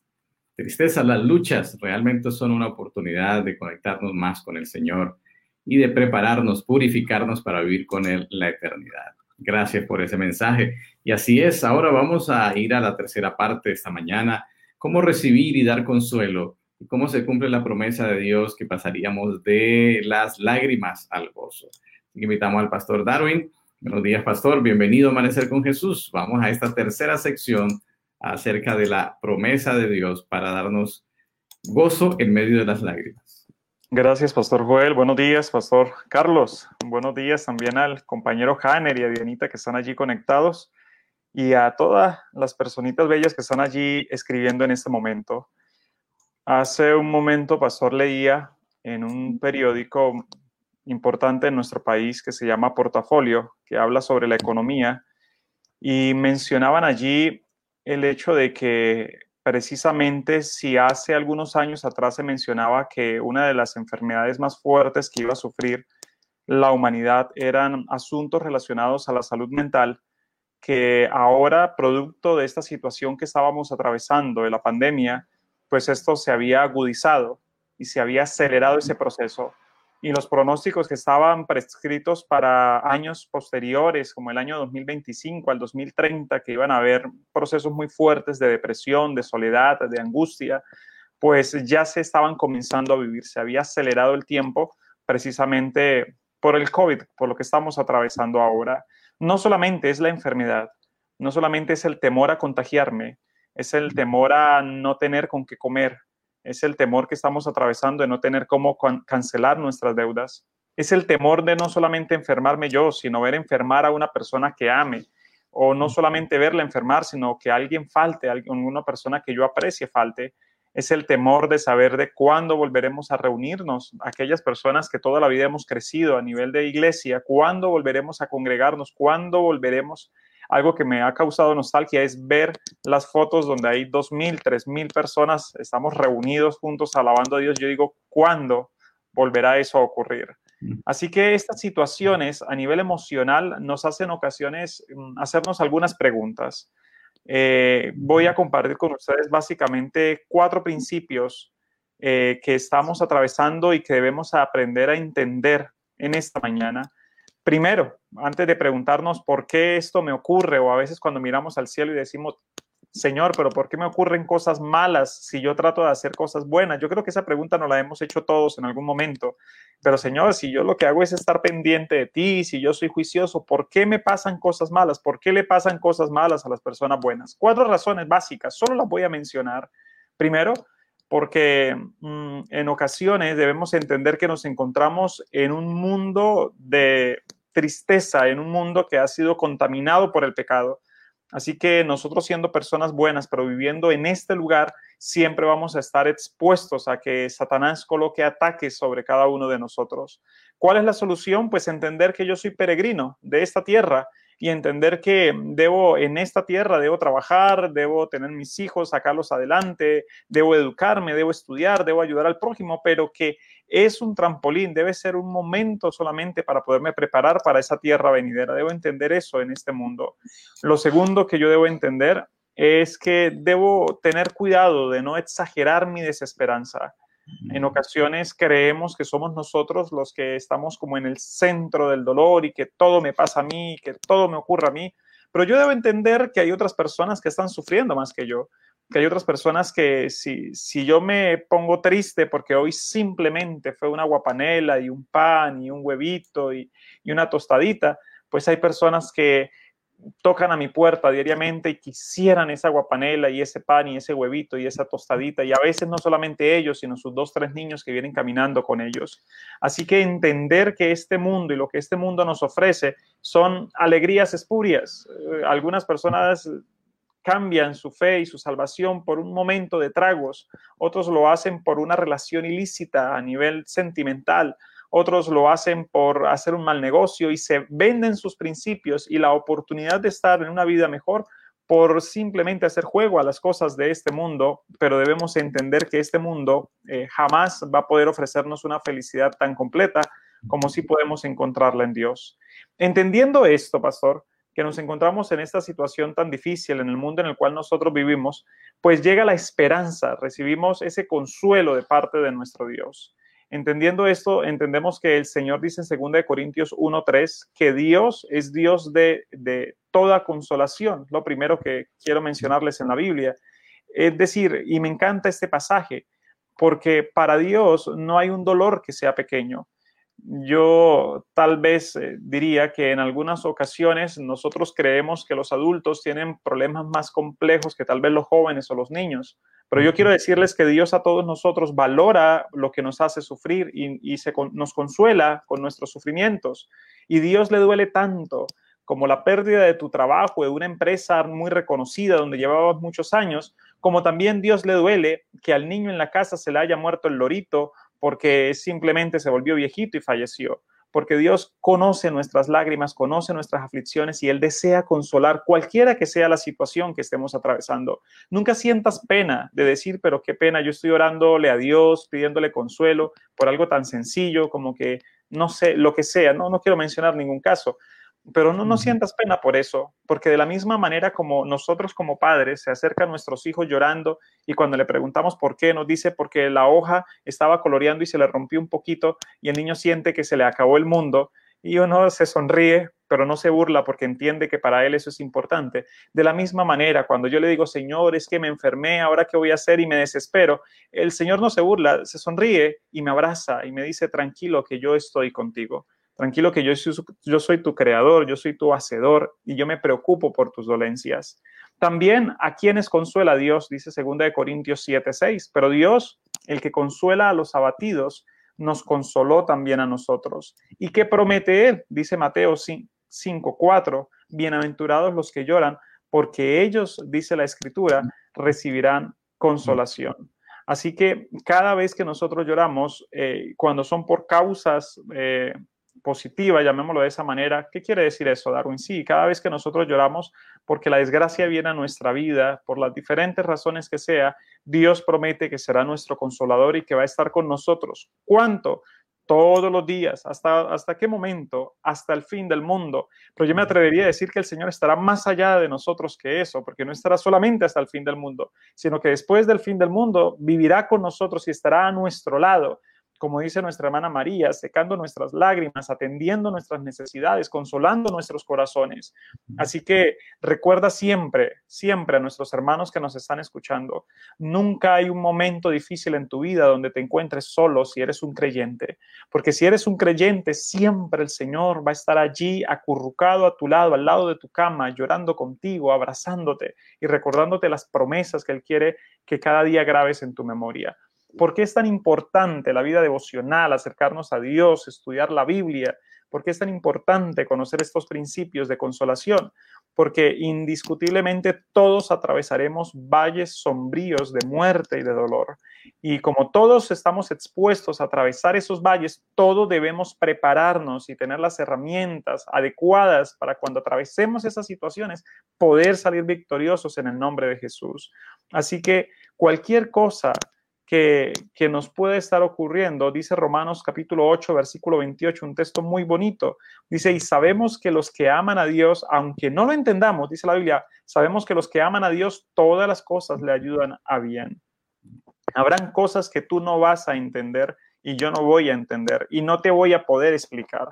tristezas, las luchas realmente son una oportunidad de conectarnos más con el Señor y de prepararnos, purificarnos para vivir con Él la eternidad. Gracias por ese mensaje. Y así es, ahora vamos a ir a la tercera parte esta mañana, cómo recibir y dar consuelo y cómo se cumple la promesa de Dios que pasaríamos de las lágrimas al gozo. Invitamos al pastor Darwin Buenos días, pastor. Bienvenido a Amanecer con Jesús. Vamos a esta tercera sección acerca de la promesa de Dios para darnos gozo en medio de las lágrimas. Gracias, Pastor Joel. Buenos días, Pastor Carlos. Buenos días también al compañero Hanner y a Dianita que están allí conectados y a todas las personitas bellas que están allí escribiendo en este momento. Hace un momento, Pastor leía en un periódico importante en nuestro país que se llama Portafolio, que habla sobre la economía, y mencionaban allí el hecho de que precisamente si hace algunos años atrás se mencionaba que una de las enfermedades más fuertes que iba a sufrir la humanidad eran asuntos relacionados a la salud mental, que ahora, producto de esta situación que estábamos atravesando, de la pandemia, pues esto se había agudizado y se había acelerado ese proceso y los pronósticos que estaban prescritos para años posteriores, como el año 2025 al 2030, que iban a haber procesos muy fuertes de depresión, de soledad, de angustia, pues ya se estaban comenzando a vivir, se había acelerado el tiempo precisamente por el COVID, por lo que estamos atravesando ahora. No solamente es la enfermedad, no solamente es el temor a contagiarme, es el temor a no tener con qué comer, es el temor que estamos atravesando de no tener cómo cancelar nuestras deudas, es el temor de no solamente enfermarme yo, sino ver enfermar a una persona que ame, o no solamente verla enfermar, sino que alguien falte, una persona que yo aprecie falte, es el temor de saber de cuándo volveremos a reunirnos, aquellas personas que toda la vida hemos crecido a nivel de iglesia, cuándo volveremos a congregarnos, cuándo volveremos algo que me ha causado nostalgia es ver las fotos donde hay 2.000, 3.000 personas, estamos reunidos juntos alabando a Dios. Yo digo, ¿cuándo volverá eso a ocurrir? Mm. Así que estas situaciones a nivel emocional nos hacen ocasiones mm, hacernos algunas preguntas. Eh, voy a compartir con ustedes básicamente cuatro principios eh, que estamos atravesando y que debemos aprender a entender en esta mañana primero, antes de preguntarnos por qué esto me ocurre, o a veces cuando miramos al cielo y decimos, Señor, pero ¿por qué me ocurren cosas malas si yo trato de hacer cosas buenas? Yo creo que esa pregunta nos la hemos hecho todos en algún momento. Pero Señor, si yo lo que hago es estar pendiente de ti, si yo soy juicioso, ¿por qué me pasan cosas malas? ¿Por qué le pasan cosas malas a las personas buenas? Cuatro razones básicas, solo las voy a mencionar. Primero, porque mm, en ocasiones debemos entender que nos encontramos en un mundo de tristeza en un mundo que ha sido contaminado por el pecado. Así que nosotros siendo personas buenas, pero viviendo en este lugar, siempre vamos a estar expuestos a que Satanás coloque ataques sobre cada uno de nosotros. ¿Cuál es la solución? Pues entender que yo soy peregrino de esta tierra y entender que debo en esta tierra, debo trabajar, debo tener mis hijos, sacarlos adelante, debo educarme, debo estudiar, debo ayudar al prójimo, pero que es un trampolín, debe ser un momento solamente para poderme preparar para esa tierra venidera. Debo entender eso en este mundo. Lo segundo que yo debo entender es que debo tener cuidado de no exagerar mi desesperanza. En ocasiones creemos que somos nosotros los que estamos como en el centro del dolor y que todo me pasa a mí, que todo me ocurre a mí, pero yo debo entender que hay otras personas que están sufriendo más que yo. que hay otras personas que si, si yo me pongo triste porque hoy simplemente fue una guapanela y un pan y un huevito y, y una tostadita, pues hay personas que tocan a mi puerta diariamente y quisieran esa guapanela y ese pan y ese huevito y esa tostadita y a veces no solamente ellos, sino sus dos, tres niños que vienen caminando con ellos. Así que entender que este mundo y lo que este mundo nos ofrece son alegrías espurias. Eh, algunas personas cambian su fe y su salvación por un momento de tragos, otros lo hacen por una relación ilícita a nivel sentimental, otros lo hacen por hacer un mal negocio y se venden sus principios y la oportunidad de estar en una vida mejor por simplemente hacer juego a las cosas de este mundo, pero debemos entender que este mundo eh, jamás va a poder ofrecernos una felicidad tan completa como si podemos encontrarla en Dios. Entendiendo esto, pastor, que nos encontramos en esta situación tan difícil en el mundo en el cual nosotros vivimos, pues llega la esperanza, recibimos ese consuelo de parte de nuestro Dios. Entendiendo esto, entendemos que el Señor dice en 2 Corintios 1.3 que Dios es Dios de, de toda consolación. Lo primero que quiero mencionarles en la Biblia. Es decir, y me encanta este pasaje, porque para Dios no hay un dolor que sea pequeño. Yo tal vez eh, diría que en algunas ocasiones nosotros creemos que los adultos tienen problemas más complejos que tal vez los jóvenes o los niños. Pero yo quiero decirles que Dios a todos nosotros valora lo que nos hace sufrir y, se, nos consuela con nuestros sufrimientos. Y Dios le duele tanto como la pérdida de tu trabajo, de una empresa muy reconocida donde llevabas muchos años, como también Dios le duele que al niño en la casa se le haya muerto el lorito porque simplemente se volvió viejito y falleció porque Dios conoce nuestras lágrimas, conoce nuestras aflicciones y Él desea consolar cualquiera que sea la situación que estemos atravesando. Nunca sientas pena de decir, pero qué pena, yo estoy orándole a Dios, pidiéndole consuelo por algo tan sencillo como que, no sé, lo que sea, no, no quiero mencionar ningún caso, pero no, no sientas pena por eso, porque de la misma manera como nosotros como padres se acercan nuestros hijos llorando y cuando le preguntamos por qué, nos dice porque la hoja estaba coloreando y se le rompió un poquito y el niño siente que se le acabó el mundo y uno se sonríe, pero no se burla porque entiende que para él eso es importante. De la misma manera, cuando yo le digo, Señor, es que me enfermé, ahora qué voy a hacer y me desespero, el Señor no se burla, se sonríe y me abraza y me dice, tranquilo, que yo estoy contigo. Tranquilo que yo soy, tu creador, yo soy tu hacedor y yo me preocupo por tus dolencias. También a quienes consuela Dios, dice 2 de Corintios 7, 6, pero Dios, el que consuela a los abatidos, nos consoló también a nosotros. ¿Y qué promete Él? Dice Mateo 5, 4, bienaventurados los que lloran, porque ellos, dice la Escritura, recibirán consolación. Así que cada vez que nosotros lloramos, eh, cuando son por causas eh, positiva, llamémoslo de esa manera. ¿Qué quiere decir eso, Darwin? Sí, cada vez que nosotros lloramos porque la desgracia viene a nuestra vida, por las diferentes razones que sea, Dios promete que será nuestro consolador y que va a estar con nosotros. ¿Cuánto? Todos los días. ¿Hasta, hasta qué momento? Hasta el fin del mundo. Pero yo me atrevería a decir que el Señor estará más allá de nosotros que eso, porque no estará solamente hasta el fin del mundo, sino que después del fin del mundo vivirá con nosotros y estará a nuestro lado como dice nuestra hermana María, secando nuestras lágrimas, atendiendo nuestras necesidades, consolando nuestros corazones. Así que recuerda siempre, siempre a nuestros hermanos que nos están escuchando, nunca hay un momento difícil en tu vida donde te encuentres solo si eres un creyente, porque si eres un creyente, siempre el Señor va a estar allí acurrucado a tu lado, al lado de tu cama, llorando contigo, abrazándote y recordándote las promesas que Él quiere que cada día grabes en tu memoria. ¿Por qué es tan importante la vida devocional, acercarnos a Dios, estudiar la Biblia? ¿Por qué es tan importante conocer estos principios de consolación? Porque indiscutiblemente todos atravesaremos valles sombríos de muerte y de dolor. Y como todos estamos expuestos a atravesar esos valles, todos debemos prepararnos y tener las herramientas adecuadas para cuando atravesemos esas situaciones poder salir victoriosos en el nombre de Jesús. Así que cualquier cosa que, nos puede estar ocurriendo. Dice Romanos capítulo 8, versículo 28, un texto muy bonito. Dice, y sabemos que los que aman a Dios, aunque no lo entendamos, dice la Biblia, sabemos que los que aman a Dios, todas las cosas le ayudan a bien. Habrán cosas que tú no vas a entender y yo no voy a entender y no te voy a poder explicar.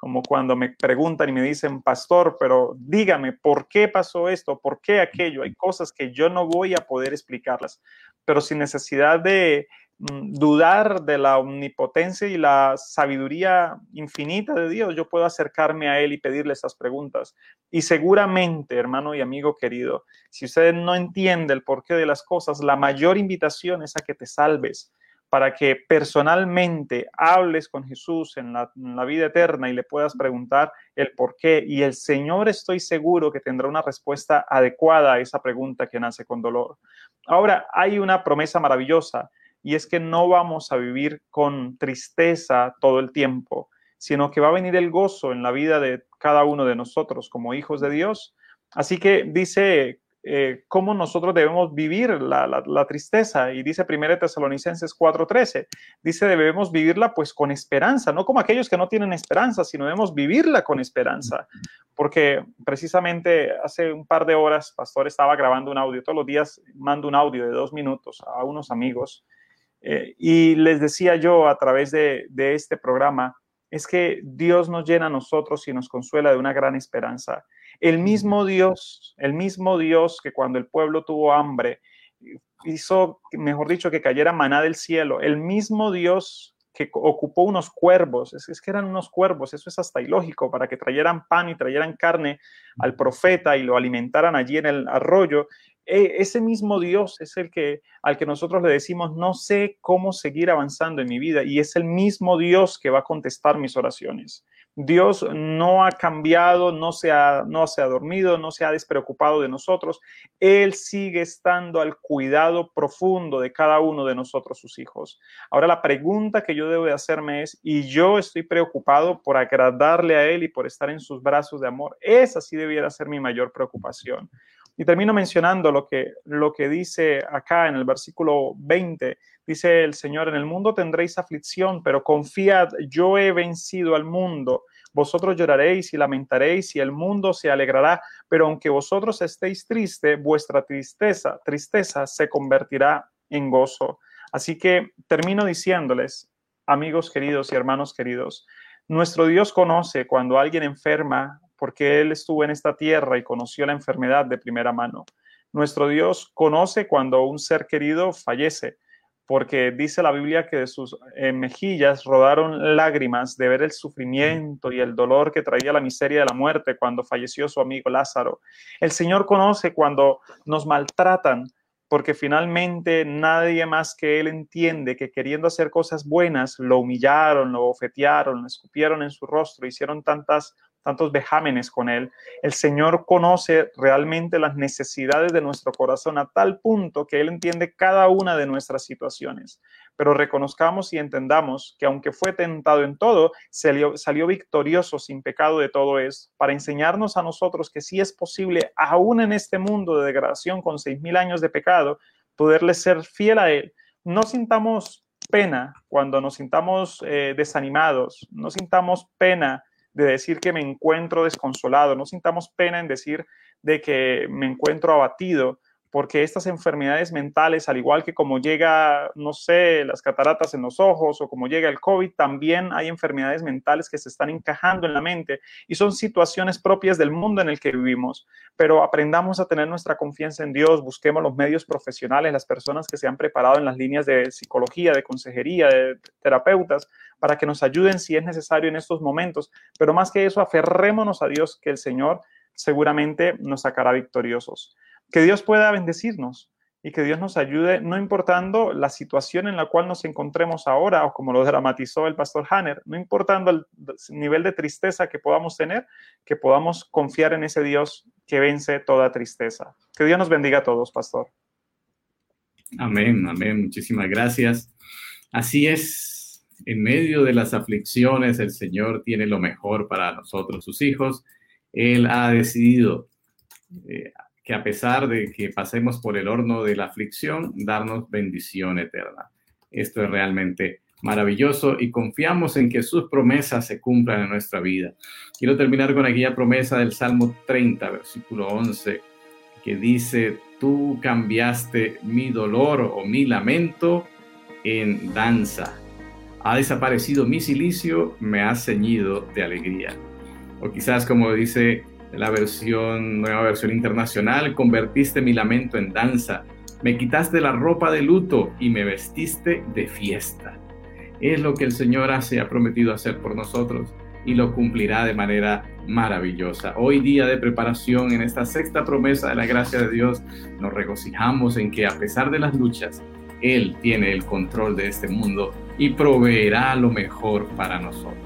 como cuando me preguntan y me dicen, pastor, pero dígame, ¿por qué pasó esto? ¿Por qué aquello? Hay cosas que yo no voy a poder explicarlas, pero sin necesidad de mm, dudar de la omnipotencia y la sabiduría infinita de Dios, yo puedo acercarme a Él y pedirle esas preguntas. Y seguramente, hermano y amigo querido, si usted no entiende el porqué de las cosas, la mayor invitación es a que te salves para que personalmente hables con Jesús en la, vida eterna y le puedas preguntar el por qué. Y el Señor estoy seguro que tendrá una respuesta adecuada a esa pregunta que nace con dolor. Ahora, hay una promesa maravillosa y es que no vamos a vivir con tristeza todo el tiempo, sino que va a venir el gozo en la vida de cada uno de nosotros como hijos de Dios. Así que dice eh, cómo nosotros debemos vivir la, tristeza. Y dice 1 Tesalonicenses 4:13, dice debemos vivirla pues con esperanza, no como aquellos que no tienen esperanza, sino debemos vivirla con esperanza. Porque precisamente hace un par de horas, Pastor estaba grabando un audio, todos los días mando un audio de dos minutos a unos amigos. Eh, y les decía yo a través de, de este programa, es que Dios nos llena a nosotros y nos consuela de una gran esperanza. El mismo Dios, el mismo Dios que cuando el pueblo tuvo hambre, hizo, mejor dicho, que cayera maná del cielo, el mismo Dios que ocupó unos cuervos, es, que eran unos cuervos, eso es hasta ilógico, para que trajeran pan y trajeran carne al profeta y lo alimentaran allí en el arroyo, e, ese mismo Dios es el que al que nosotros le decimos no sé cómo seguir avanzando en mi vida y es el mismo Dios que va a contestar mis oraciones. Dios no ha cambiado, no se ha, no se ha dormido, no se ha despreocupado de nosotros. Él sigue estando al cuidado profundo de cada uno de nosotros, sus hijos. Ahora la pregunta que yo debo de hacerme es, ¿y yo estoy preocupado por agradarle a Él y por estar en sus brazos de amor? Esa sí debiera ser mi mayor preocupación. Y termino mencionando lo que, lo que dice acá en el versículo 20. Dice el Señor, en el mundo tendréis aflicción, pero confiad, yo he vencido al mundo. Vosotros lloraréis y lamentaréis y el mundo se alegrará, pero aunque vosotros estéis triste, vuestra tristeza, tristeza se convertirá en gozo. Así que termino diciéndoles, amigos queridos y hermanos queridos, nuestro Dios conoce cuando alguien enferma porque Él estuvo en esta tierra y conoció la enfermedad de primera mano. Nuestro Dios conoce cuando un ser querido fallece, porque dice la Biblia que de sus eh, mejillas rodaron lágrimas de ver el sufrimiento y el dolor que traía la miseria de la muerte cuando falleció su amigo Lázaro. El Señor conoce cuando nos maltratan, porque finalmente nadie más que Él entiende que queriendo hacer cosas buenas, lo humillaron, lo ofetearon, lo escupieron en su rostro, hicieron tantas tantos vejámenes con Él. El Señor conoce realmente las necesidades de nuestro corazón a tal punto que Él entiende cada una de nuestras situaciones. Pero reconozcamos y entendamos que aunque fue tentado en todo, salió, salió victorioso sin pecado de todo eso, para enseñarnos a nosotros que sí es posible, aún en este mundo de degradación con seis mil años de pecado, poderle ser fiel a Él. No sintamos pena cuando nos sintamos eh, desanimados, no sintamos pena de decir que me encuentro desconsolado, no sintamos pena en decir de que me encuentro abatido, porque estas enfermedades mentales, al igual que como llega, no sé, las cataratas en los ojos o como llega el COVID, también hay enfermedades mentales que se están encajando en la mente y son situaciones propias del mundo en el que vivimos. Pero aprendamos a tener nuestra confianza en Dios, busquemos los medios profesionales, las personas que se han preparado en las líneas de psicología, de consejería, de terapeutas, para que nos ayuden si es necesario en estos momentos. Pero más que eso, aferrémonos a Dios que el Señor seguramente nos sacará victoriosos que Dios pueda bendecirnos y que Dios nos ayude, no importando la situación en la cual nos encontremos ahora, o como lo dramatizó el pastor Hanner, no importando el nivel de tristeza que podamos tener, que podamos confiar en ese Dios que vence toda tristeza. Que Dios nos bendiga a todos, pastor. Amén, amén. Muchísimas gracias. Así es, en medio de las aflicciones, el Señor tiene lo mejor para nosotros, sus hijos. Él ha decidido eh, que a pesar de que pasemos por el horno de la aflicción, darnos bendición eterna. Esto es realmente maravilloso y confiamos en que sus promesas se cumplan en nuestra vida. Quiero terminar con aquella promesa del Salmo 30, versículo 11, que dice, tú cambiaste mi dolor o mi lamento en danza. Ha desaparecido mi silicio, me has ceñido de alegría. O quizás como dice la versión, nueva versión internacional, convertiste mi lamento en danza, me quitaste la ropa de luto y me vestiste de fiesta. Es lo que el Señor hace, ha prometido hacer por nosotros y lo cumplirá de manera maravillosa. Hoy día de preparación en esta sexta promesa de la gracia de Dios, nos regocijamos en que a pesar de las luchas, Él tiene el control de este mundo y proveerá lo mejor para nosotros.